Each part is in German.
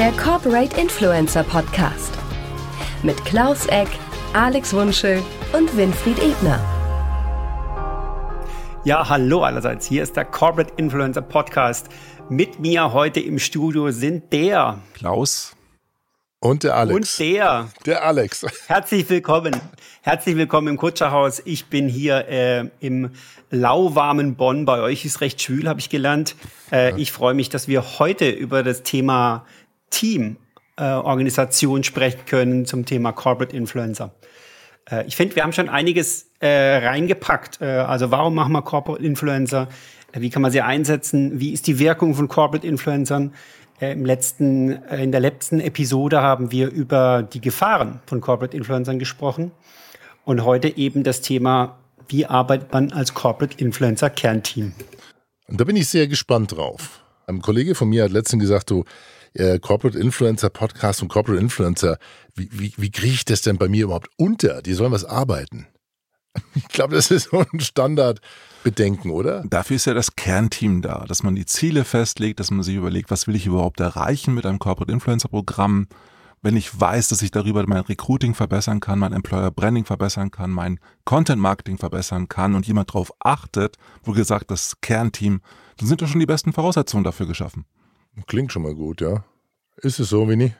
der Corporate Influencer Podcast. Mit Klaus Eck, Alex Wunschel und Winfried Ebner. Ja, hallo allerseits. Hier ist der Corporate Influencer Podcast. Mit mir heute im Studio sind der Klaus und der Alex. Und der. Der Alex. Herzlich willkommen. Herzlich willkommen im Kutscherhaus. Ich bin hier äh, im lauwarmen Bonn. Bei euch ist recht schwül, habe ich gelernt. Äh, ich freue mich, dass wir heute über das Thema Team-Organisation äh, sprechen können zum Thema Corporate Influencer. Äh, ich finde, wir haben schon einiges äh, reingepackt. Äh, also warum machen wir Corporate Influencer? Wie kann man sie einsetzen? Wie ist die Wirkung von Corporate Influencern? Äh, Im letzten, äh, in der letzten Episode haben wir über die Gefahren von Corporate Influencern gesprochen. Und heute eben das Thema, wie arbeitet man als Corporate Influencer Kernteam? Und da bin ich sehr gespannt drauf. Ein Kollege von mir hat letztens gesagt, du, äh, Corporate Influencer Podcast und Corporate Influencer, wie, wie, wie kriege ich das denn bei mir überhaupt unter? Die sollen was arbeiten. Ich glaube, das ist so ein Standardbedenken, oder? Dafür ist ja das Kernteam da, dass man die Ziele festlegt, dass man sich überlegt, was will ich überhaupt erreichen mit einem Corporate Influencer Programm. Wenn ich weiß, dass ich darüber mein Recruiting verbessern kann, mein Employer Branding verbessern kann, mein Content Marketing verbessern kann und jemand darauf achtet, wo gesagt, das Kernteam, dann sind doch schon die besten Voraussetzungen dafür geschaffen. Klingt schon mal gut, ja. Ist es so, Winnie?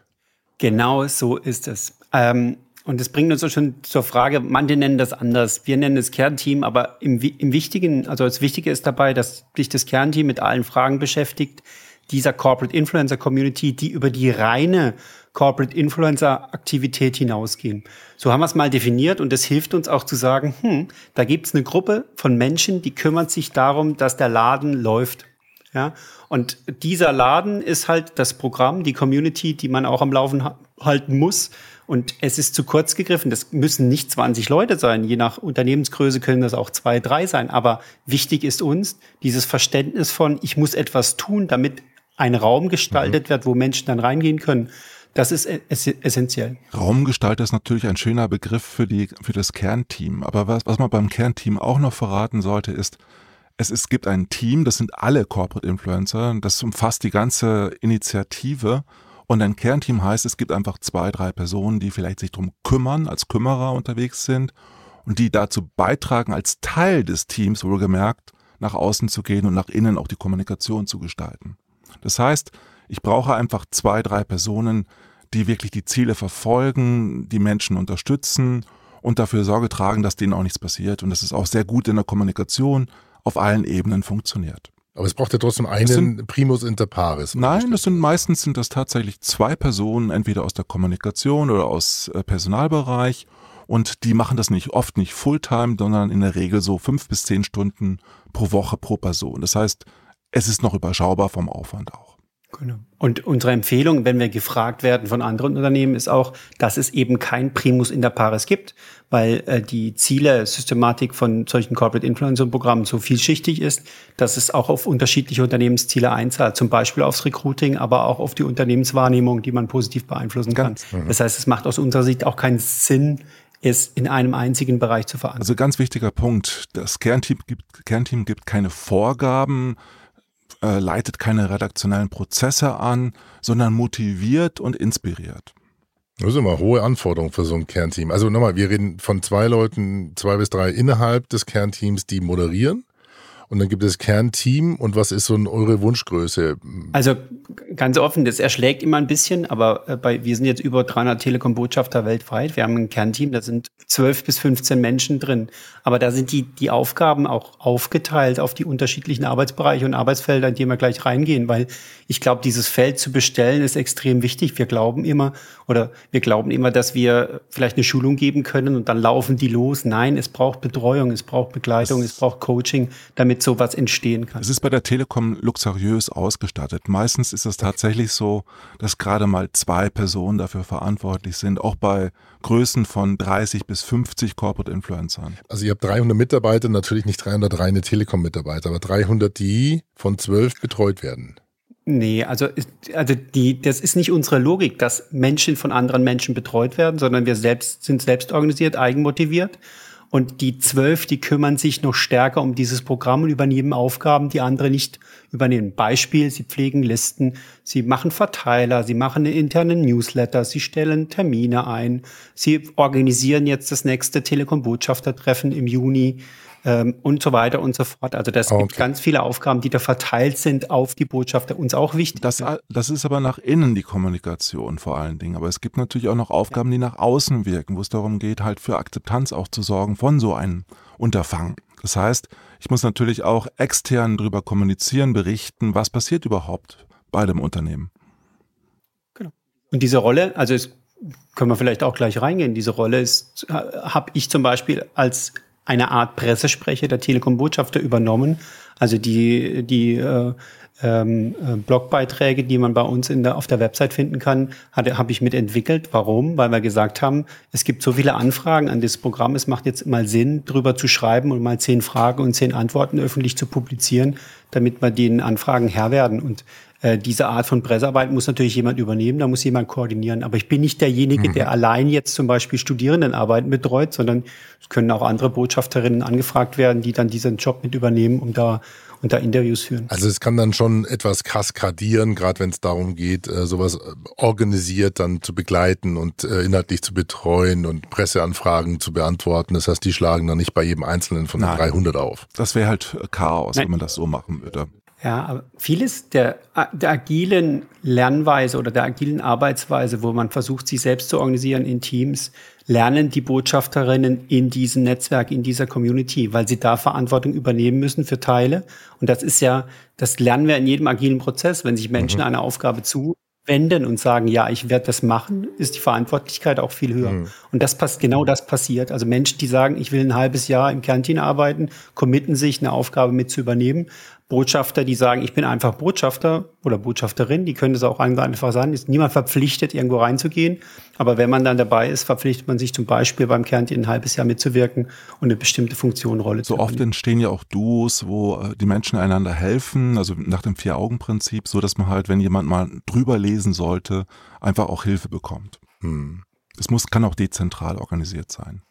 Genau so ist es. Ähm, und das bringt uns auch schon zur Frage, manche nennen das anders. Wir nennen es Kernteam, aber im, im Wichtigen, also das Wichtige ist dabei, dass sich das Kernteam mit allen Fragen beschäftigt, dieser Corporate Influencer Community, die über die reine Corporate Influencer Aktivität hinausgehen. So haben wir es mal definiert und das hilft uns auch zu sagen, hm, da gibt es eine Gruppe von Menschen, die kümmert sich darum, dass der Laden läuft. Ja, und dieser Laden ist halt das Programm, die Community, die man auch am Laufen ha halten muss. Und es ist zu kurz gegriffen. Das müssen nicht 20 Leute sein. Je nach Unternehmensgröße können das auch zwei, drei sein. Aber wichtig ist uns dieses Verständnis von, ich muss etwas tun, damit ein Raum gestaltet mhm. wird, wo Menschen dann reingehen können. Das ist essentiell. Raumgestalter ist natürlich ein schöner Begriff für die, für das Kernteam. Aber was, was man beim Kernteam auch noch verraten sollte, ist, es, es gibt ein Team, das sind alle Corporate Influencer, das umfasst die ganze Initiative. Und ein Kernteam heißt, es gibt einfach zwei, drei Personen, die vielleicht sich drum kümmern, als Kümmerer unterwegs sind und die dazu beitragen, als Teil des Teams wohlgemerkt, nach außen zu gehen und nach innen auch die Kommunikation zu gestalten. Das heißt, ich brauche einfach zwei, drei Personen, die wirklich die Ziele verfolgen, die Menschen unterstützen und dafür Sorge tragen, dass denen auch nichts passiert. Und das ist auch sehr gut in der Kommunikation, auf allen Ebenen funktioniert. Aber es braucht ja trotzdem einen sind, Primus inter pares. Nein, das sind meistens sind das tatsächlich zwei Personen, entweder aus der Kommunikation oder aus äh, Personalbereich. Und die machen das nicht oft nicht Fulltime, sondern in der Regel so fünf bis zehn Stunden pro Woche pro Person. Das heißt, es ist noch überschaubar vom Aufwand auch. Genau. Und unsere Empfehlung, wenn wir gefragt werden von anderen Unternehmen, ist auch, dass es eben kein Primus inter pares gibt, weil äh, die Ziele, Systematik von solchen Corporate Influencer Programmen so vielschichtig ist, dass es auch auf unterschiedliche Unternehmensziele einzahlt, zum Beispiel aufs Recruiting, aber auch auf die Unternehmenswahrnehmung, die man positiv beeinflussen kann. Mhm. Das heißt, es macht aus unserer Sicht auch keinen Sinn, es in einem einzigen Bereich zu verankern. Also ganz wichtiger Punkt, das Kernteam gibt, Kernteam gibt keine Vorgaben, äh, leitet keine redaktionellen Prozesse an, sondern motiviert und inspiriert. Das sind immer hohe Anforderungen für so ein Kernteam. Also nochmal, wir reden von zwei Leuten, zwei bis drei innerhalb des Kernteams, die moderieren. Und dann gibt es Kernteam und was ist so eure Wunschgröße? Also ganz offen, das erschlägt immer ein bisschen, aber äh, bei, wir sind jetzt über 300 Telekom-Botschafter weltweit. Wir haben ein Kernteam, da sind 12 bis 15 Menschen drin. Aber da sind die, die Aufgaben auch aufgeteilt auf die unterschiedlichen Arbeitsbereiche und Arbeitsfelder, in die wir gleich reingehen, weil ich glaube, dieses Feld zu bestellen ist extrem wichtig. Wir glauben immer oder wir glauben immer, dass wir vielleicht eine Schulung geben können und dann laufen die los. Nein, es braucht Betreuung, es braucht Begleitung, es braucht Coaching, damit damit sowas entstehen kann. Es ist bei der Telekom luxuriös ausgestattet. Meistens ist es tatsächlich so, dass gerade mal zwei Personen dafür verantwortlich sind, auch bei Größen von 30 bis 50 Corporate Influencern. Also ihr habt 300 Mitarbeiter, natürlich nicht 300 reine Telekom-Mitarbeiter, aber 300, die von 12 betreut werden. Nee, also, also die, das ist nicht unsere Logik, dass Menschen von anderen Menschen betreut werden, sondern wir selbst sind selbst organisiert, eigenmotiviert Und die zwölf, die kümmern sich noch stärker um dieses Programm und übernehmen Aufgaben, die andere nicht übernehmen. Beispiel, sie pflegen Listen, sie machen Verteiler, sie machen eine interne Newsletter, sie stellen Termine ein, sie organisieren jetzt das nächste Telekom-Botschaftertreffen im Juni ähm, und so weiter und so fort. Also das okay. gibt ganz viele Aufgaben, die da verteilt sind auf die Botschafter. Uns auch wichtig. Das, das ist aber nach innen die Kommunikation vor allen Dingen. Aber es gibt natürlich auch noch Aufgaben, die nach außen wirken, wo es darum geht, halt für Akzeptanz auch zu sorgen von so einem Unterfangen. Das heißt, ich muss natürlich auch extern darüber kommunizieren, berichten, was passiert überhaupt bei dem Unternehmen. Genau. Und diese Rolle, also es können wir vielleicht auch gleich reingehen. Diese Rolle ist, habe ich zum Beispiel als eine Art Pressesprecher der Telekom-Botschafter übernommen. Also die, die äh, ähm, äh, Blogbeiträge, die man bei uns in der, auf der Website finden kann, habe ich mitentwickelt. Warum? Weil wir gesagt haben, es gibt so viele Anfragen an das Programm, es macht jetzt mal Sinn, drüber zu schreiben und mal zehn Fragen und zehn Antworten öffentlich zu publizieren, damit wir den Anfragen Herr werden. Und äh, diese Art von Pressearbeit muss natürlich jemand übernehmen, da muss jemand koordinieren. Aber ich bin nicht derjenige, mhm. der allein jetzt zum Beispiel Studierendenarbeiten betreut, sondern es können auch andere Botschafterinnen angefragt werden, die dann diesen Job mit übernehmen, um da und da Interviews führen. Also es kann dann schon etwas kaskadieren, gerade wenn es darum geht, äh, sowas äh, organisiert dann zu begleiten und inhaltlich zu betreuen und Presseanfragen zu beantworten. Das heißt, die schlagen dann nicht bei jedem Einzelnen von den 300 auf. Das wäre halt Chaos, Nein. wenn man das so machen würde. Ja, aber vieles der, der agilen Lernweise oder der agilen Arbeitsweise, wo man versucht, sich selbst zu organisieren in Teams, lernen die Botschafterinnen in diesem Netzwerk, in dieser Community, weil sie da Verantwortung übernehmen müssen für Teile. Und das ist ja, das lernen wir in jedem agilen Prozess. Wenn sich Menschen mhm. einer Aufgabe zuwenden und sagen, ja, ich werde das machen, ist die Verantwortlichkeit auch viel höher. Mhm. Und das passt, genau das passiert. Also Menschen, die sagen, ich will ein halbes Jahr im Kernteam arbeiten, committen sich, eine Aufgabe mit zu übernehmen, Botschafter, die sagen, ich bin einfach Botschafter oder Botschafterin, die können das auch einfach sagen, ist niemand verpflichtet, irgendwo reinzugehen. Aber wenn man dann dabei ist, verpflichtet man sich zum Beispiel beim Kernteam ein halbes Jahr mitzuwirken und eine bestimmte Funktion, Rolle so zu So oft entstehen ja auch Duos, wo äh, die Menschen einander helfen, also nach dem Vier-Augen-Prinzip, so dass man halt, wenn jemand mal drüber lesen sollte, einfach auch Hilfe bekommt. Hm. Es muss, kann auch dezentral organisiert sein.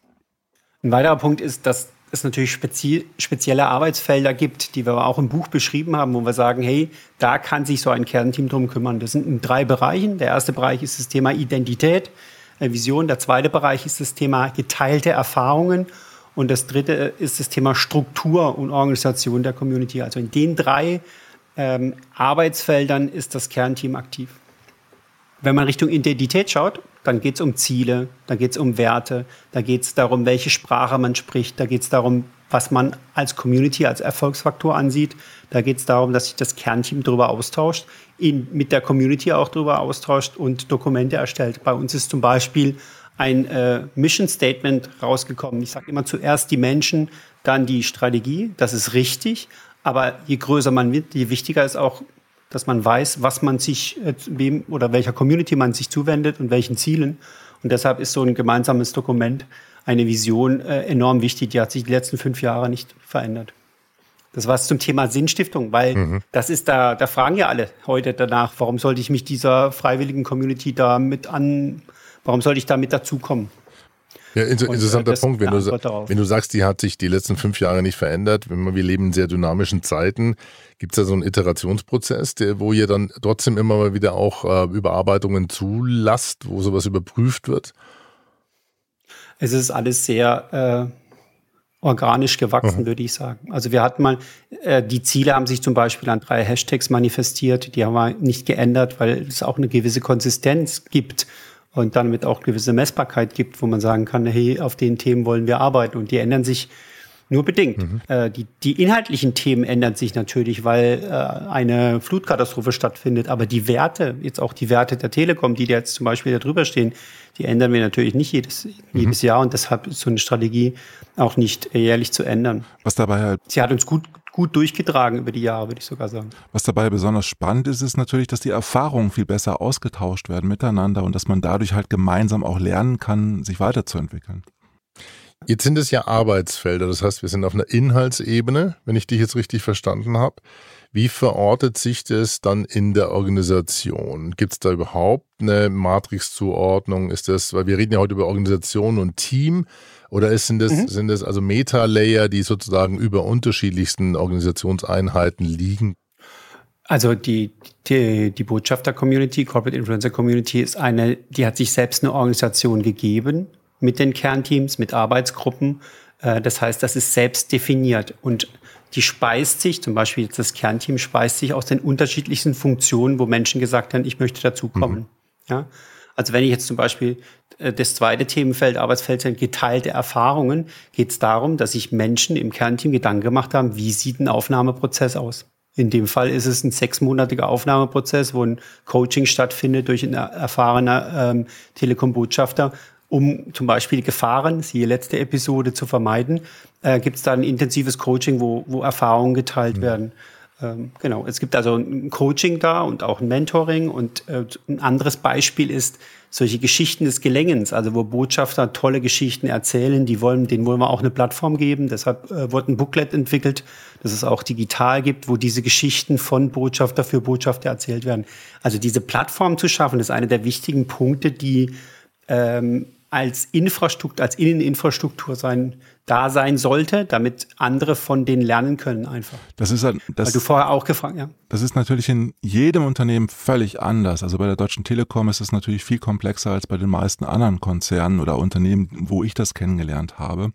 Ein weiterer Punkt ist, dass es natürlich spezi spezielle Arbeitsfelder gibt, die wir auch im Buch beschrieben haben, wo wir sagen, hey, da kann sich so ein Kernteam drum kümmern. Das sind in drei Bereichen. Der erste Bereich ist das Thema Identität, äh, Vision. Der zweite Bereich ist das Thema geteilte Erfahrungen. Und das dritte ist das Thema Struktur und Organisation der Community. Also in den drei ähm, Arbeitsfeldern ist das Kernteam aktiv. Wenn man Richtung Identität schaut, dann geht es um Ziele, dann geht es um Werte, da geht es darum, welche Sprache man spricht, da geht es darum, was man als Community, als Erfolgsfaktor ansieht. Da geht es darum, dass sich das Kernteam darüber austauscht, ihn mit der Community auch darüber austauscht und Dokumente erstellt. Bei uns ist zum Beispiel ein äh, Mission Statement rausgekommen. Ich sage immer zuerst die Menschen, dann die Strategie. Das ist richtig. Aber je größer man wird, je wichtiger ist auch dass man weiß, was man sich, äh, wem oder welcher Community man sich zuwendet und welchen Zielen. Und deshalb ist so ein gemeinsames Dokument, eine Vision äh, enorm wichtig. Die hat sich die letzten fünf Jahre nicht verändert. Das war es zum Thema Sinnstiftung, weil mhm. das ist da, da fragen ja alle heute danach, warum sollte ich mich dieser freiwilligen Community da mit an, warum sollte ich da mit dazukommen? Ja, inter und, äh, interessanter Punkt, wenn du, wenn du sagst, die hat sich die letzten fünf Jahre nicht verändert, wenn wir leben in sehr dynamischen Zeiten, gibt es da so einen Iterationsprozess, der, wo ihr dann trotzdem immer mal wieder auch äh, Überarbeitungen zulasst, wo sowas überprüft wird? Es ist alles sehr äh, organisch gewachsen, mhm. würde ich sagen. Also wir hatten mal, äh, die Ziele haben sich zum Beispiel an drei Hashtags manifestiert, die haben wir nicht geändert, weil es auch eine gewisse Konsistenz gibt und damit auch gewisse Messbarkeit gibt, wo man sagen kann, hey, auf den Themen wollen wir arbeiten und die ändern sich nur bedingt. Mhm. Äh, die, die inhaltlichen Themen ändern sich natürlich, weil äh, eine Flutkatastrophe stattfindet, aber die Werte, jetzt auch die Werte der Telekom, die jetzt zum Beispiel da drüber stehen, die ändern wir natürlich nicht jedes, mhm. jedes Jahr und deshalb ist so eine Strategie auch nicht jährlich zu ändern. Was dabei halt. Sie hat uns gut gut durchgetragen über die Jahre, würde ich sogar sagen. Was dabei besonders spannend ist, ist natürlich, dass die Erfahrungen viel besser ausgetauscht werden miteinander und dass man dadurch halt gemeinsam auch lernen kann, sich weiterzuentwickeln. Jetzt sind es ja Arbeitsfelder, das heißt, wir sind auf einer Inhaltsebene, wenn ich dich jetzt richtig verstanden habe. Wie verortet sich das dann in der Organisation? Gibt es da überhaupt eine Matrixzuordnung? Ist das, weil wir reden ja heute über Organisation und Team, oder ist, sind das, mhm. sind das also Meta-Layer, die sozusagen über unterschiedlichsten Organisationseinheiten liegen? Also die, die, die Botschafter-Community, Corporate Influencer-Community ist eine, die hat sich selbst eine Organisation gegeben mit den Kernteams, mit Arbeitsgruppen. Äh, das heißt, das ist selbst definiert und die speist sich, zum Beispiel jetzt das Kernteam speist sich aus den unterschiedlichsten Funktionen, wo Menschen gesagt haben, ich möchte dazukommen. Mhm. Ja? Also wenn ich jetzt zum Beispiel äh, das zweite Themenfeld, Arbeitsfeld sind geteilte Erfahrungen, geht es darum, dass sich Menschen im Kernteam Gedanken gemacht haben, wie sieht ein Aufnahmeprozess aus? In dem Fall ist es ein sechsmonatiger Aufnahmeprozess, wo ein Coaching stattfindet durch einen erfahrenen ähm, Telekom-Botschafter, um zum Beispiel Gefahren, siehe letzte Episode, zu vermeiden. Äh, Gibt es da ein intensives Coaching, wo, wo Erfahrungen geteilt mhm. werden. Ähm, genau, es gibt also ein Coaching da und auch ein Mentoring. Und äh, ein anderes Beispiel ist, solche Geschichten des Gelengens, also wo Botschafter tolle Geschichten erzählen, die wollen, denen wollen wir auch eine Plattform geben. Deshalb äh, wurde ein Booklet entwickelt, das es auch digital gibt, wo diese Geschichten von Botschafter für Botschafter erzählt werden. Also diese Plattform zu schaffen, ist einer der wichtigen Punkte, die ähm, als Infrastruktur, als Inneninfrastruktur sein, da sein sollte, damit andere von denen lernen können einfach. Das ist ein, das, Weil du vorher auch gefragt, ja. Das ist natürlich in jedem Unternehmen völlig anders. Also bei der Deutschen Telekom ist es natürlich viel komplexer als bei den meisten anderen Konzernen oder Unternehmen, wo ich das kennengelernt habe.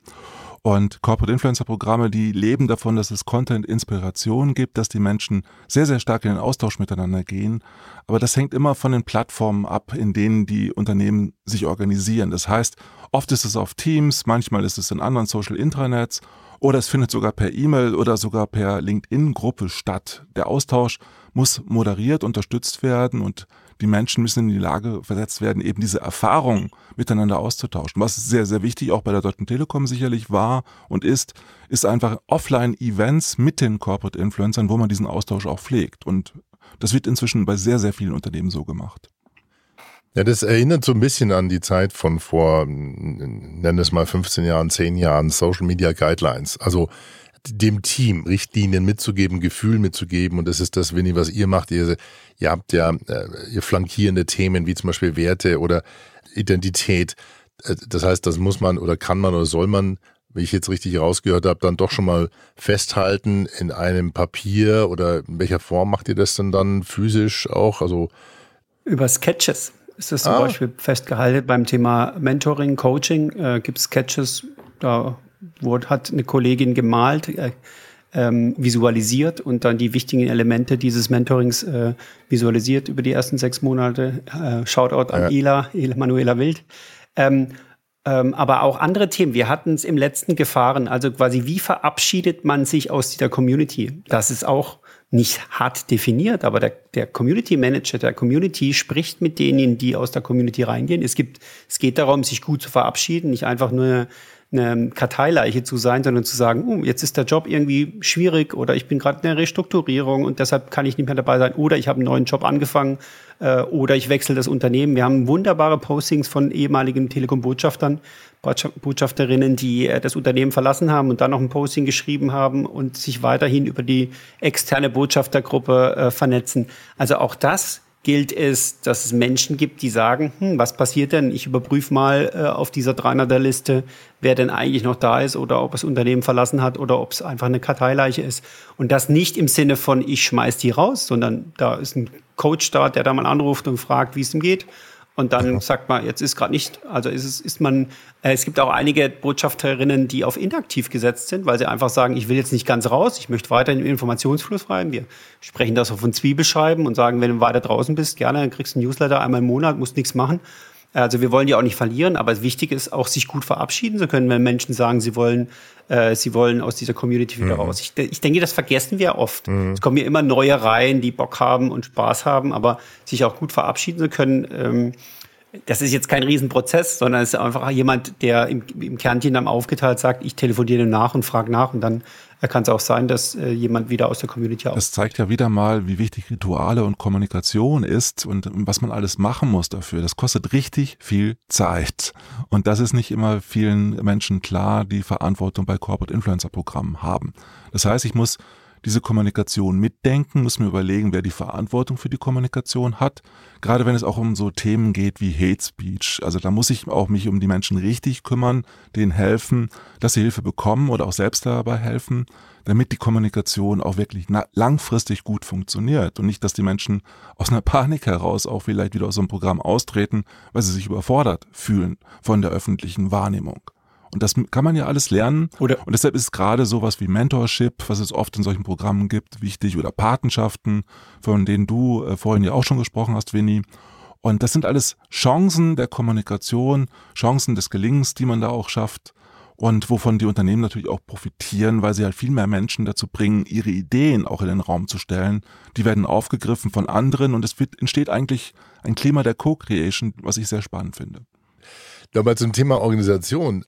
Und Corporate Influencer Programme, die leben davon, dass es Content Inspiration gibt, dass die Menschen sehr, sehr stark in den Austausch miteinander gehen. Aber das hängt immer von den Plattformen ab, in denen die Unternehmen sich organisieren. Das heißt, oft ist es auf Teams, manchmal ist es in anderen Social Intranets oder es findet sogar per E-Mail oder sogar per LinkedIn-Gruppe statt. Der Austausch muss moderiert, unterstützt werden und die Menschen müssen in die Lage versetzt werden, eben diese Erfahrungen miteinander auszutauschen. Was sehr, sehr wichtig auch bei der Deutschen Telekom sicherlich war und ist, ist einfach Offline-Events mit den Corporate Influencern, wo man diesen Austausch auch pflegt. Und das wird inzwischen bei sehr, sehr vielen Unternehmen so gemacht. Ja, das erinnert so ein bisschen an die Zeit von vor, nenn es mal 15 Jahren, 10 Jahren, Social Media Guidelines. Also dem Team Richtlinien mitzugeben, Gefühl mitzugeben. Und das ist das, Winnie, was ihr macht. Ihr, ihr habt ja äh, ihr flankierende Themen wie zum Beispiel Werte oder Identität. Äh, das heißt, das muss man oder kann man oder soll man, wie ich jetzt richtig rausgehört habe, dann doch schon mal festhalten in einem Papier oder in welcher Form macht ihr das denn dann physisch auch? Also über Sketches ist das zum ah. Beispiel festgehalten. Beim Thema Mentoring, Coaching äh, gibt es Sketches, da wurde, hat eine Kollegin gemalt, äh, ähm, visualisiert und dann die wichtigen Elemente dieses Mentorings äh, visualisiert über die ersten sechs Monate. Äh, Shoutout an ja. Ila, Ila Manuela Wild. Ähm, ähm, aber auch andere Themen. Wir hatten es im letzten Gefahren, also quasi, wie verabschiedet man sich aus dieser Community? Das ist auch nicht hart definiert, aber der, der Community Manager der Community spricht mit denen, die aus der Community reingehen. Es gibt, es geht darum, sich gut zu verabschieden, nicht einfach nur eine Karteileiche zu sein, sondern zu sagen, oh, jetzt ist der Job irgendwie schwierig oder ich bin gerade in der Restrukturierung und deshalb kann ich nicht mehr dabei sein oder ich habe einen neuen Job angefangen äh, oder ich wechsle das Unternehmen. Wir haben wunderbare Postings von ehemaligen Telekom-Botschaftern, Botschafterinnen, die äh, das Unternehmen verlassen haben und dann noch ein Posting geschrieben haben und sich weiterhin über die externe Botschaftergruppe äh, vernetzen. Also auch das gilt es, dass es Menschen gibt, die sagen, hm, was passiert denn? Ich überprüfe mal äh, auf dieser 300er-Liste, wer denn eigentlich noch da ist oder ob das Unternehmen verlassen hat oder ob es einfach eine Karteileiche ist. Und das nicht im Sinne von, ich schmeiß die raus, sondern da ist ein Coach da, der da mal anruft und fragt, wie es ihm geht. Und dann sagt man, jetzt ist gerade nicht, also ist es, ist man, äh, es gibt auch einige Botschafterinnen, die auf inaktiv gesetzt sind, weil sie einfach sagen, ich will jetzt nicht ganz raus, ich möchte weiter im Informationsfluss rein. Wir sprechen das auf ein Zwiebelschreiben und sagen, wenn du weiter draußen bist, gerne, dann kriegst du einen Newsletter einmal im Monat, musst nichts machen. Also wir wollen die auch nicht verlieren, aber wichtig ist auch, sich gut verabschieden zu können, wenn Menschen sagen, sie wollen, äh, sie wollen aus dieser Community wieder mhm. raus. Ich, ich, denke, das vergessen wir oft. Mhm. Es kommen ja immer neue Reihen, die Bock haben und Spaß haben, aber sich auch gut verabschieden zu können, ähm, das ist jetzt kein Riesenprozess, sondern es ist einfach jemand, der im, im Kernteam aufgeteilt sagt, ich telefoniere nach und frage nach und dann kann es auch sein, dass äh, jemand wieder aus der Community aus. Das zeigt ja wieder mal, wie wichtig Rituale und Kommunikation ist und was man alles machen muss dafür. Das kostet richtig viel Zeit. Und das ist nicht immer vielen Menschen klar, die Verantwortung bei Corporate Influencer Programmen haben. Das heißt, ich muss diese Kommunikation mitdenken, muss mir überlegen, wer die Verantwortung für die Kommunikation hat. Gerade wenn es auch um so Themen geht wie Hate Speech. Also da muss ich auch mich um die Menschen richtig kümmern, denen helfen, dass sie Hilfe bekommen oder auch selbst dabei helfen, damit die Kommunikation auch wirklich langfristig gut funktioniert und nicht, dass die Menschen aus einer Panik heraus auch vielleicht wieder aus so einem Programm austreten, weil sie sich überfordert fühlen von der öffentlichen Wahrnehmung. Und das kann man ja alles lernen. Oder und deshalb ist gerade sowas wie Mentorship, was es oft in solchen Programmen gibt, wichtig oder Patenschaften, von denen du äh, vorhin ja auch schon gesprochen hast, Winnie. Und das sind alles Chancen der Kommunikation, Chancen des Gelingens, die man da auch schafft und wovon die Unternehmen natürlich auch profitieren, weil sie halt viel mehr Menschen dazu bringen, ihre Ideen auch in den Raum zu stellen. Die werden aufgegriffen von anderen und es wird, entsteht eigentlich ein Klima der Co-Creation, was ich sehr spannend finde. Nochmal zum Thema Organisation.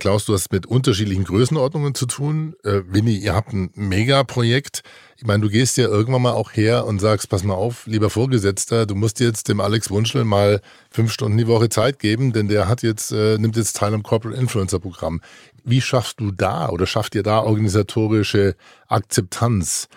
Klaus, du hast mit unterschiedlichen Größenordnungen zu tun. Äh, Winnie, ihr habt ein Megaprojekt. Ich meine, du gehst ja irgendwann mal auch her und sagst, pass mal auf, lieber Vorgesetzter, du musst jetzt dem Alex Wunschel mal fünf Stunden die Woche Zeit geben, denn der hat jetzt, äh, nimmt jetzt teil am Corporate Influencer Programm. Wie schaffst du da oder schafft ihr da organisatorische Akzeptanz?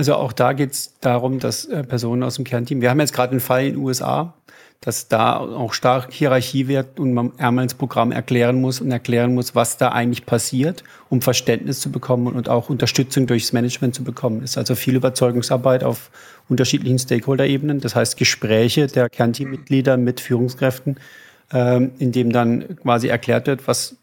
Also auch da geht es darum, dass äh, Personen aus dem Kernteam, wir haben jetzt gerade einen Fall in den USA, dass da auch stark Hierarchie wird und man einmal ins Programm erklären muss und erklären muss, was da eigentlich passiert, um Verständnis zu bekommen und auch Unterstützung durchs Management zu bekommen. ist also viel Überzeugungsarbeit auf unterschiedlichen Stakeholder-Ebenen. Das heißt Gespräche der Kernteammitglieder mit Führungskräften, ähm, in dem dann quasi erklärt wird, was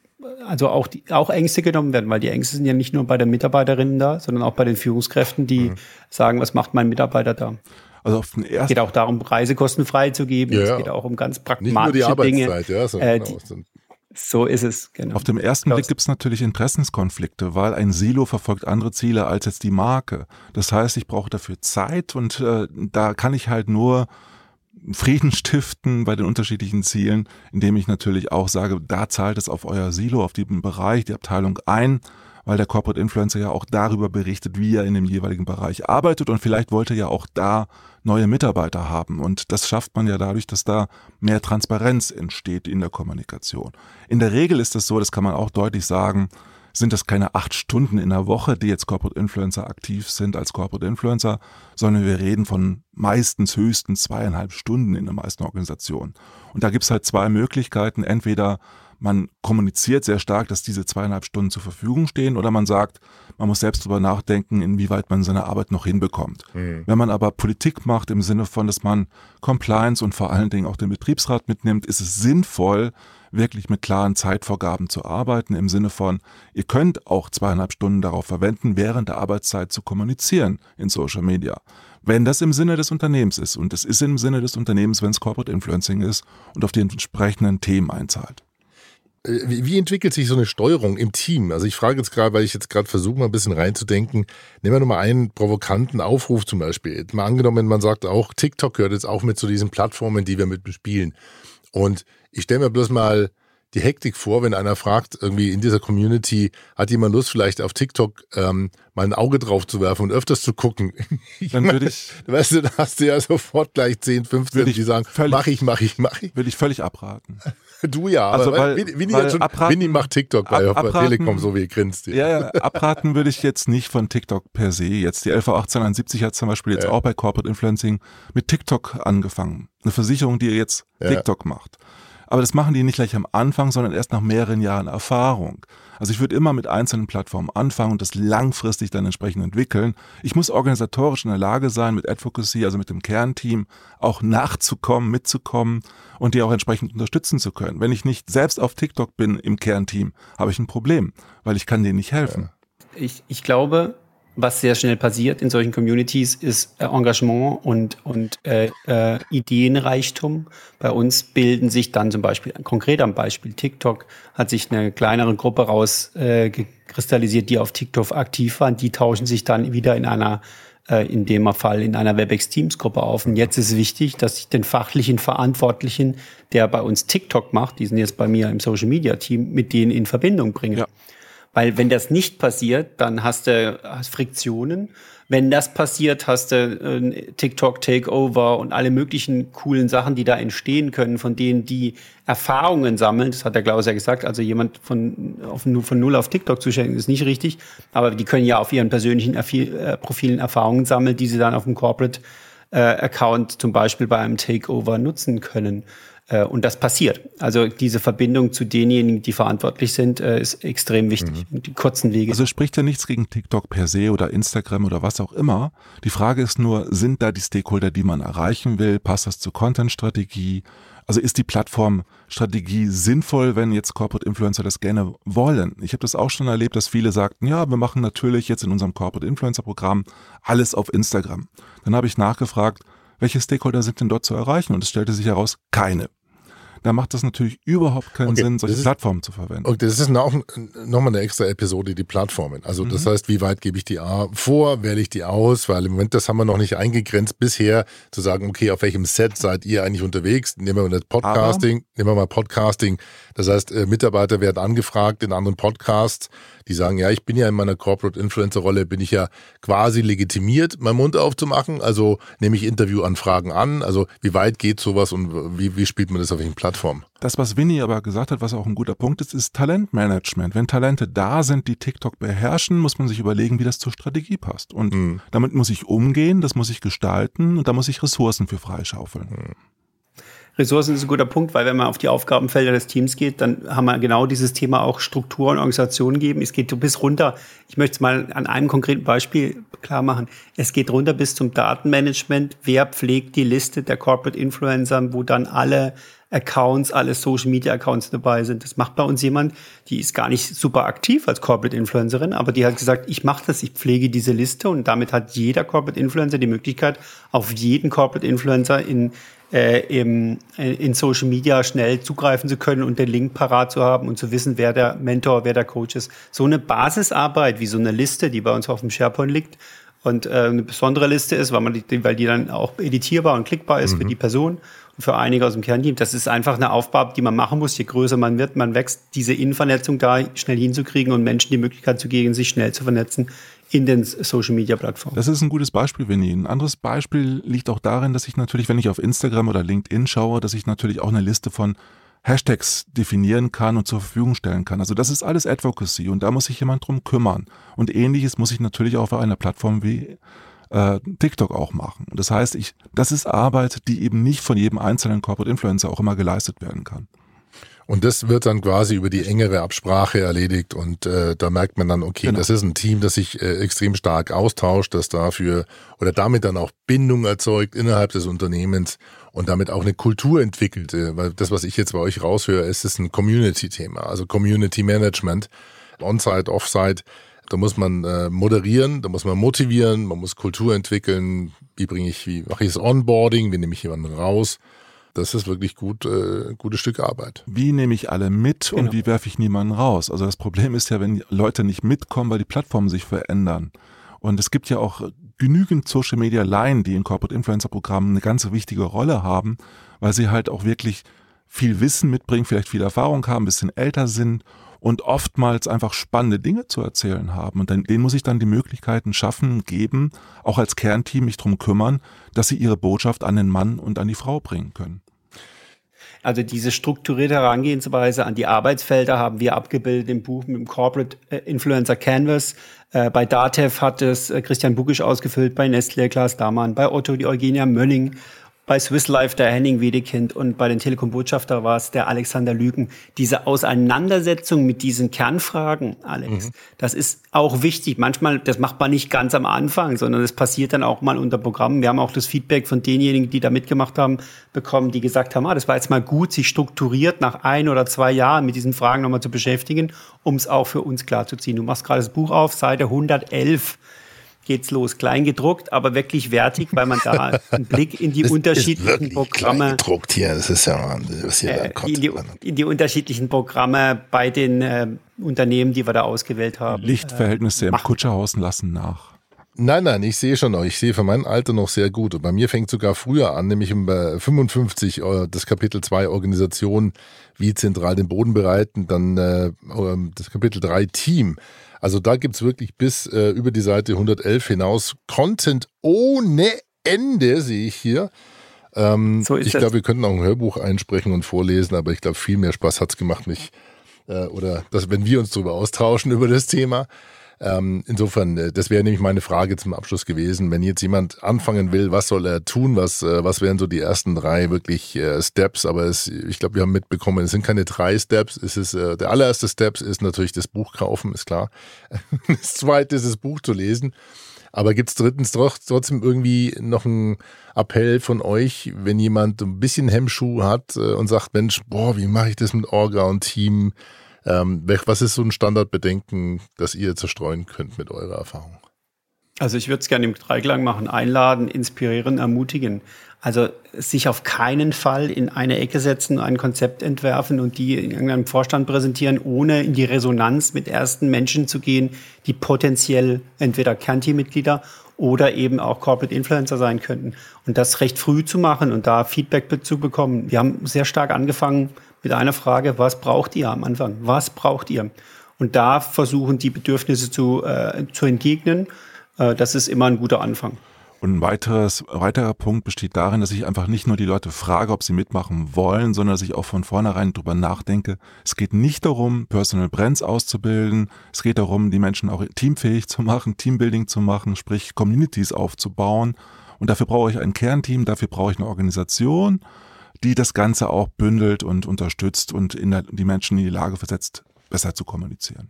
also auch, die, auch Ängste genommen werden, weil die Ängste sind ja nicht nur bei den Mitarbeiterinnen da, sondern auch bei den Führungskräften, die mhm. sagen, was macht mein Mitarbeiter da. Also auf den ersten es geht auch darum, Reisekosten freizugeben. Ja, es geht auch um ganz pragmatische Dinge. Ja, so, äh, genau. die, so ist es, genau. Auf dem ersten Blick gibt es natürlich Interessenskonflikte, weil ein Silo verfolgt andere Ziele als jetzt die Marke. Das heißt, ich brauche dafür Zeit und äh, da kann ich halt nur Frieden stiften bei den unterschiedlichen Zielen, indem ich natürlich auch sage, da zahlt es auf euer Silo, auf diesen Bereich, die Abteilung ein weil der Corporate Influencer ja auch darüber berichtet, wie er in dem jeweiligen Bereich arbeitet und vielleicht wollte er ja auch da neue Mitarbeiter haben. Und das schafft man ja dadurch, dass da mehr Transparenz entsteht in der Kommunikation. In der Regel ist es so, das kann man auch deutlich sagen, sind das keine acht Stunden in der Woche, die jetzt Corporate Influencer aktiv sind als Corporate Influencer, sondern wir reden von meistens höchstens zweieinhalb Stunden in den meisten Organisationen. Und da gibt's halt zwei Möglichkeiten. Entweder man kommuniziert sehr stark, dass diese zweieinhalb Stunden zur Verfügung stehen oder man sagt, man muss selbst darüber nachdenken, inwieweit man seine Arbeit noch hinbekommt. Mhm. Wenn man aber Politik macht im Sinne von, dass man Compliance und vor allen Dingen auch den Betriebsrat mitnimmt, ist es sinnvoll, wirklich mit klaren Zeitvorgaben zu arbeiten, im Sinne von, ihr könnt auch zweieinhalb Stunden darauf verwenden, während der Arbeitszeit zu kommunizieren in Social Media. Wenn das im Sinne des Unternehmens ist, und es ist im Sinne des Unternehmens, wenn es Corporate Influencing ist und auf die entsprechenden Themen einzahlt. Äh, wie, entwickelt sich so eine Steuerung im Team? Also ich frage jetzt gerade, weil ich jetzt gerade versuche, mal ein bisschen reinzudenken. Nehmen wir nur mal einen provokanten Aufruf zum Beispiel. Mal angenommen, man sagt auch, TikTok gehört jetzt auch mit zu diesen Plattformen, die wir mit bespielen. Und ich stelle mir bloß mal die Hektik vor, wenn einer fragt, irgendwie in dieser Community, hat jemand Lust, vielleicht auf TikTok ähm, mal ein Auge drauf zu werfen und öfters zu gucken? Dann würde ich. Weißt du, da hast du ja sofort gleich 10, 15, die sagen, mach ich, mach ich, mach ich. Würde ich völlig abraten. Du ja, also weil, Winnie, weil schon, abraten, Winnie macht TikTok bei, ab, abraten, Telekom, so wie ihr grinst. Ja, ja abraten würde ich jetzt nicht von TikTok per se. Jetzt die LV 1871 hat zum Beispiel jetzt ja. auch bei Corporate Influencing mit TikTok angefangen. Eine Versicherung, die jetzt ja. TikTok macht. Aber das machen die nicht gleich am Anfang, sondern erst nach mehreren Jahren Erfahrung. Also ich würde immer mit einzelnen Plattformen anfangen und das langfristig dann entsprechend entwickeln. Ich muss organisatorisch in der Lage sein, mit Advocacy, also mit dem Kernteam, auch nachzukommen, mitzukommen und die auch entsprechend unterstützen zu können. Wenn ich nicht selbst auf TikTok bin im Kernteam, habe ich ein Problem, weil ich kann denen nicht helfen. Ich, ich glaube, was sehr schnell passiert in solchen Communities, ist äh, Engagement und, und äh, äh, Ideenreichtum. Bei uns bilden sich dann zum Beispiel, konkret am Beispiel TikTok, hat sich eine kleinere Gruppe rauskristallisiert, äh, die auf TikTok aktiv waren. Die tauschen sich dann wieder in einer äh, in dem Fall in einer WebEx Teams Gruppe auf. Und jetzt ist wichtig, dass ich den fachlichen Verantwortlichen, der bei uns TikTok macht, die sind jetzt bei mir im Social Media Team, mit denen in Verbindung bringe. Ja. Weil wenn das nicht passiert, dann hast du hast Friktionen. Wenn das passiert, hast du äh, TikTok Takeover und alle möglichen coolen Sachen, die da entstehen können, von denen die Erfahrungen sammeln. Das hat der Klaus ja gesagt. Also jemand von, auf, von null auf TikTok zu schenken, ist nicht richtig. Aber die können ja auf ihren persönlichen äh, Profilen Erfahrungen sammeln, die sie dann auf dem Corporate äh, Account zum Beispiel bei einem Takeover nutzen können. Äh, und das passiert. Also diese Verbindung zu denjenigen, die verantwortlich sind, äh, ist extrem wichtig. Mhm. Die kurzen Wege. Also spricht ja nichts gegen TikTok per se oder Instagram oder was auch immer. Die Frage ist nur, sind da die Stakeholder, die man erreichen will? Passt das zur Content-Strategie? Also ist die Plattformstrategie sinnvoll, wenn jetzt Corporate Influencer das gerne wollen? Ich habe das auch schon erlebt, dass viele sagten, ja, wir machen natürlich jetzt in unserem Corporate Influencer Programm alles auf Instagram. Dann habe ich nachgefragt, welche Stakeholder sind denn dort zu erreichen? Und es stellte sich heraus, keine da macht das natürlich überhaupt keinen okay, Sinn, solche ist, Plattformen zu verwenden. Und das ist auch nochmal eine extra Episode, die Plattformen. Also das mhm. heißt, wie weit gebe ich die A vor, wähle ich die aus, weil im Moment, das haben wir noch nicht eingegrenzt bisher, zu sagen, okay, auf welchem Set seid ihr eigentlich unterwegs? Nehmen wir mal das Podcasting, Aber nehmen wir mal Podcasting. Das heißt, äh, Mitarbeiter werden angefragt in anderen Podcasts, die sagen, ja, ich bin ja in meiner Corporate Influencer Rolle, bin ich ja quasi legitimiert, meinen Mund aufzumachen. Also nehme ich Interviewanfragen an. Also wie weit geht sowas und wie, wie spielt man das auf welchen Plattformen? Das, was Winnie aber gesagt hat, was auch ein guter Punkt ist, ist Talentmanagement. Wenn Talente da sind, die TikTok beherrschen, muss man sich überlegen, wie das zur Strategie passt. Und mhm. damit muss ich umgehen, das muss ich gestalten und da muss ich Ressourcen für freischaufeln. Mhm. Ressourcen ist ein guter Punkt, weil wenn man auf die Aufgabenfelder des Teams geht, dann haben wir genau dieses Thema auch Struktur und Organisation geben. Es geht bis runter. Ich möchte es mal an einem konkreten Beispiel klar machen. Es geht runter bis zum Datenmanagement. Wer pflegt die Liste der Corporate Influencer, wo dann alle Accounts, alle Social Media Accounts dabei sind. Das macht bei uns jemand, die ist gar nicht super aktiv als Corporate Influencerin, aber die hat gesagt, ich mache das, ich pflege diese Liste und damit hat jeder Corporate Influencer die Möglichkeit, auf jeden Corporate Influencer in äh, im, äh, in Social Media schnell zugreifen zu können und den Link parat zu haben und zu wissen, wer der Mentor, wer der Coach ist. So eine Basisarbeit wie so eine Liste, die bei uns auf dem SharePoint liegt und äh, eine besondere Liste ist, weil, man die, weil die dann auch editierbar und klickbar ist mhm. für die Person und für einige aus dem Kernteam. Das ist einfach eine Aufgabe, die man machen muss. Je größer man wird, man wächst, diese Innenvernetzung da schnell hinzukriegen und Menschen die Möglichkeit zu geben, sich schnell zu vernetzen in den Social Media Plattformen. Das ist ein gutes Beispiel, Winnie. Ein anderes Beispiel liegt auch darin, dass ich natürlich, wenn ich auf Instagram oder LinkedIn schaue, dass ich natürlich auch eine Liste von Hashtags definieren kann und zur Verfügung stellen kann. Also das ist alles Advocacy und da muss sich jemand drum kümmern. Und ähnliches muss ich natürlich auch auf einer Plattform wie äh, TikTok auch machen. Das heißt, ich, das ist Arbeit, die eben nicht von jedem einzelnen Corporate Influencer auch immer geleistet werden kann. Und das wird dann quasi über die engere Absprache erledigt und äh, da merkt man dann, okay, genau. das ist ein Team, das sich äh, extrem stark austauscht, das dafür oder damit dann auch Bindung erzeugt innerhalb des Unternehmens und damit auch eine Kultur entwickelt. Äh, weil das, was ich jetzt bei euch raushöre, ist es ein Community-Thema, also Community Management, On-Site, Off-Site. Da muss man äh, moderieren, da muss man motivieren, man muss Kultur entwickeln. Wie bringe ich, wie mache ich das Onboarding, wie nehme ich jemanden raus? Das ist wirklich gut, äh, gutes Stück Arbeit. Wie nehme ich alle mit genau. und wie werfe ich niemanden raus? Also das Problem ist ja, wenn Leute nicht mitkommen, weil die Plattformen sich verändern. Und es gibt ja auch genügend Social Media Line, die in Corporate Influencer Programmen eine ganz wichtige Rolle haben, weil sie halt auch wirklich viel Wissen mitbringen, vielleicht viel Erfahrung haben, ein bisschen älter sind und oftmals einfach spannende Dinge zu erzählen haben. Und dann, denen muss ich dann die Möglichkeiten schaffen, geben, auch als Kernteam mich drum kümmern, dass sie ihre Botschaft an den Mann und an die Frau bringen können. Also diese strukturierte Herangehensweise an die Arbeitsfelder haben wir abgebildet im Buch mit dem Corporate äh, Influencer Canvas. Äh, bei Datev hat es äh, Christian Bugisch ausgefüllt, bei Nestle Klaas Damann, bei Otto die Eugenia Mölling bei Swiss Life der Henning Wedekind und bei den Telekom-Botschafter war es der Alexander Lügen. Diese Auseinandersetzung mit diesen Kernfragen, Alex, mhm. das ist auch wichtig. Manchmal, das macht man nicht ganz am Anfang, sondern es passiert dann auch mal unter Programmen. Wir haben auch das Feedback von denjenigen, die da mitgemacht haben, bekommen, die gesagt haben, ah, das war jetzt mal gut, sich strukturiert nach ein oder zwei Jahren mit diesen Fragen nochmal zu beschäftigen, um es auch für uns klarzuziehen. Du machst gerade das Buch auf, Seite 111 geht's los. Kleingedruckt, aber wirklich wertig, weil man da einen Blick in die das unterschiedlichen Programme. Kleingedruckt hier, das ist ja Wahnsinn, was hier äh, in, die, in die unterschiedlichen Programme bei den äh, Unternehmen, die wir da ausgewählt haben. Lichtverhältnisse äh, im Kutscherhausen lassen nach. Nein, nein, ich sehe schon noch. Ich sehe für mein Alter noch sehr gut. Und bei mir fängt sogar früher an, nämlich im 55 äh, das Kapitel 2 Organisation, wie zentral den Boden bereiten, dann äh, ähm, das Kapitel 3 Team. Also da gibt's wirklich bis äh, über die Seite 111 hinaus Content ohne Ende, sehe ich hier. Ähm, so ich glaube, wir könnten auch ein Hörbuch einsprechen und vorlesen, aber ich glaube, viel mehr Spaß hat's gemacht, mich äh, oder dass, wenn wir uns darüber austauschen über das Thema. Ähm, insofern, äh, das wäre nämlich meine Frage zum Abschluss gewesen. Wenn jetzt jemand anfangen will, was soll er tun? Was, äh, was wären so die ersten drei wirklich äh, Steps? Aber es, ich glaube, wir haben mitbekommen, es sind keine drei Steps. Es ist, äh, der allererste Step ist natürlich das Buch kaufen, ist klar. Das zweite ist das Buch zu lesen. Aber gibt es drittens trotzdem irgendwie noch einen Appell von euch, wenn jemand ein bisschen Hemmschuh hat äh, und sagt, Mensch, boah, wie mache ich das mit Orga und Team? Ähm, was ist so ein Standardbedenken, das ihr zerstreuen könnt mit eurer Erfahrung? Also ich würde es gerne im Dreiklang machen, einladen, inspirieren, ermutigen. Also sich auf keinen Fall in eine Ecke setzen, ein Konzept entwerfen und die in irgendeinem Vorstand präsentieren, ohne in die Resonanz mit ersten Menschen zu gehen, die potenziell entweder Kernteammitglieder oder eben auch Corporate Influencer sein könnten. Und das recht früh zu machen und da Feedback zu bekommen. Wir haben sehr stark angefangen mit einer Frage, was braucht ihr am Anfang? Was braucht ihr? Und da versuchen die Bedürfnisse zu, äh, zu entgegnen. Äh, das ist immer ein guter Anfang. Und ein weiteres, weiterer Punkt besteht darin, dass ich einfach nicht nur die Leute frage, ob sie mitmachen wollen, sondern dass ich auch von vornherein drüber nachdenke. Es geht nicht darum, Personal Brands auszubilden. Es geht darum, die Menschen auch teamfähig zu machen, Teambuilding zu machen, sprich Communities aufzubauen. Und dafür brauche ich ein Kernteam, dafür brauche ich eine Organisation, die das Ganze auch bündelt und unterstützt und der, die Menschen in die Lage versetzt, besser zu kommunizieren.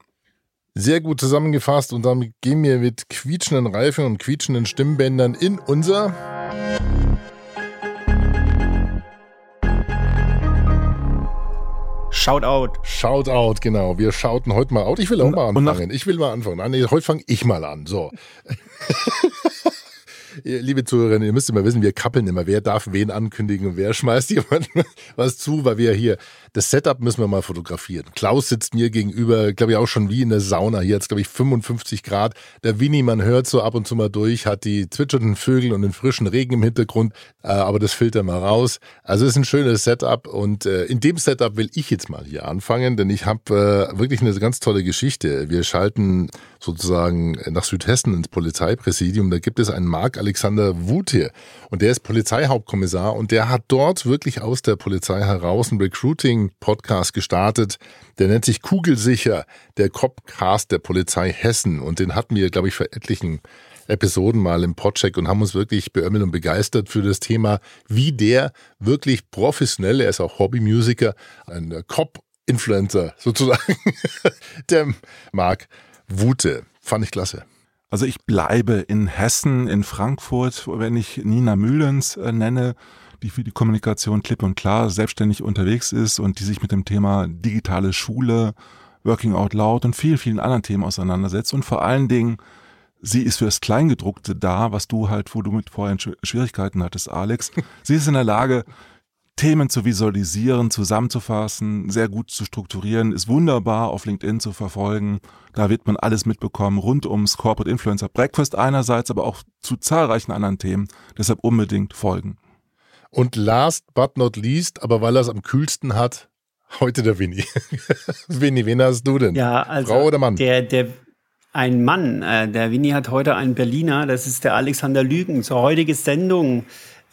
Sehr gut zusammengefasst und damit gehen wir mit quietschenden Reifen und quietschenden Stimmbändern in unser Shoutout. Shoutout, genau. Wir schauten heute mal out. Ich will auch mal anfangen. Ich will mal anfangen. Nein, heute fange ich mal an. So. liebe Zuhörerinnen, ihr müsst immer wissen, wir kappeln immer. Wer darf wen ankündigen und wer schmeißt jemand was zu, weil wir hier, das Setup müssen wir mal fotografieren. Klaus sitzt mir gegenüber, glaube ich auch schon wie in der Sauna. Hier jetzt, glaube ich, 55 Grad. Der Winnie, man hört so ab und zu mal durch, hat die zwitschernden Vögel und den frischen Regen im Hintergrund, äh, aber das filtern wir raus. Also es ist ein schönes Setup und äh, in dem Setup will ich jetzt mal hier anfangen, denn ich habe äh, wirklich eine ganz tolle Geschichte. Wir schalten sozusagen nach Südhessen ins Polizeipräsidium. Da gibt es einen Mark Alexander Wuthe und der ist Polizeihauptkommissar und der hat dort wirklich aus der Polizei heraus einen Recruiting-Podcast gestartet. Der nennt sich Kugelsicher, der Copcast der Polizei Hessen und den hatten wir, glaube ich, für etlichen Episoden mal im Podcheck und haben uns wirklich beömmelt und begeistert für das Thema, wie der wirklich professionell, er ist auch Hobbymusiker, ein Cop-Influencer sozusagen, der Marc Wute. Fand ich klasse. Also ich bleibe in Hessen, in Frankfurt, wenn ich Nina Mühlens äh, nenne, die für die Kommunikation klipp und klar selbstständig unterwegs ist und die sich mit dem Thema digitale Schule, Working Out Loud und vielen, vielen anderen Themen auseinandersetzt und vor allen Dingen sie ist fürs Kleingedruckte da, was du halt, wo du mit vorhin Schwierigkeiten hattest, Alex. Sie ist in der Lage, Themen zu visualisieren, zusammenzufassen, sehr gut zu strukturieren, ist wunderbar auf LinkedIn zu verfolgen. Da wird man alles mitbekommen rund ums Corporate Influencer Breakfast einerseits, aber auch zu zahlreichen anderen Themen. Deshalb unbedingt folgen. Und last but not least, aber weil er es am kühlsten hat, heute der Winnie. Winnie, wen hast du denn? Ja, also Frau oder Mann? Der, der, ein Mann. Äh, der Winnie hat heute einen Berliner, das ist der Alexander Lügen. Zur heutigen Sendung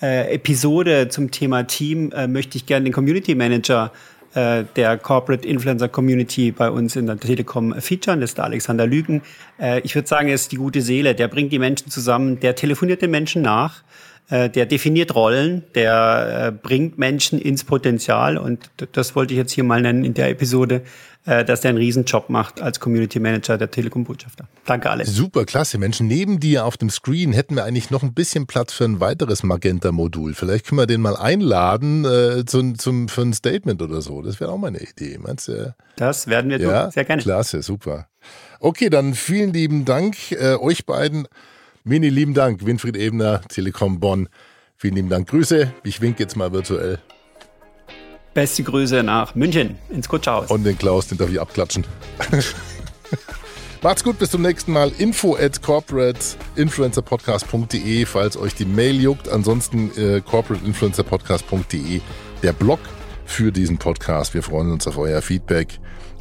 äh, Episode zum Thema Team äh, möchte ich gerne den Community Manager äh, der Corporate Influencer Community bei uns in der Telekom featuren. Das ist der Alexander Lügen. Äh, ich würde sagen, er ist die gute Seele. Der bringt die Menschen zusammen, der telefoniert den Menschen nach der definiert Rollen, der äh, bringt Menschen ins Potenzial und das wollte ich jetzt hier mal nennen in der Episode, äh, dass der einen Riesenjob macht als Community Manager der Telekom-Botschafter. Danke, Alex. Super, klasse. Menschen, neben dir auf dem Screen hätten wir eigentlich noch ein bisschen Platz für ein weiteres Magenta-Modul. Vielleicht können wir den mal einladen äh, zum, zum, für ein Statement oder so. Das wäre auch mal eine Idee. Meinst du? Das werden wir ja? tun. Sehr gerne. Klasse, super. Okay, dann vielen lieben Dank äh, euch beiden. Mini lieben Dank, Winfried Ebner, Telekom Bonn. Vielen lieben Dank. Grüße. Ich winke jetzt mal virtuell. Beste Grüße nach München ins Kutschhaus. Und den Klaus, den darf ich abklatschen. Macht's gut, bis zum nächsten Mal. Info at corporateinfluencerpodcast.de, falls euch die Mail juckt. Ansonsten äh, corporateinfluencerpodcast.de, der Blog für diesen Podcast. Wir freuen uns auf euer Feedback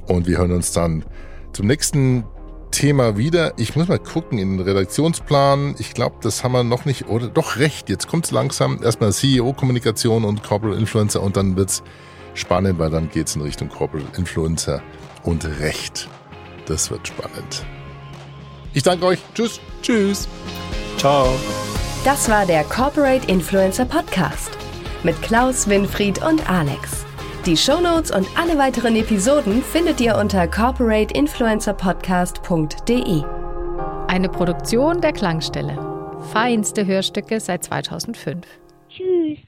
und wir hören uns dann zum nächsten Thema wieder. Ich muss mal gucken in den Redaktionsplan. Ich glaube, das haben wir noch nicht, oder doch recht. Jetzt kommt's langsam. Erstmal CEO-Kommunikation und Corporate Influencer und dann wird's spannend, weil dann geht's in Richtung Corporate Influencer und Recht. Das wird spannend. Ich danke euch. Tschüss. Tschüss. Ciao. Das war der Corporate Influencer Podcast mit Klaus, Winfried und Alex. Die Shownotes und alle weiteren Episoden findet ihr unter corporateinfluencerpodcast.de. Eine Produktion der Klangstelle. Feinste Hörstücke seit 2005. Tschüss.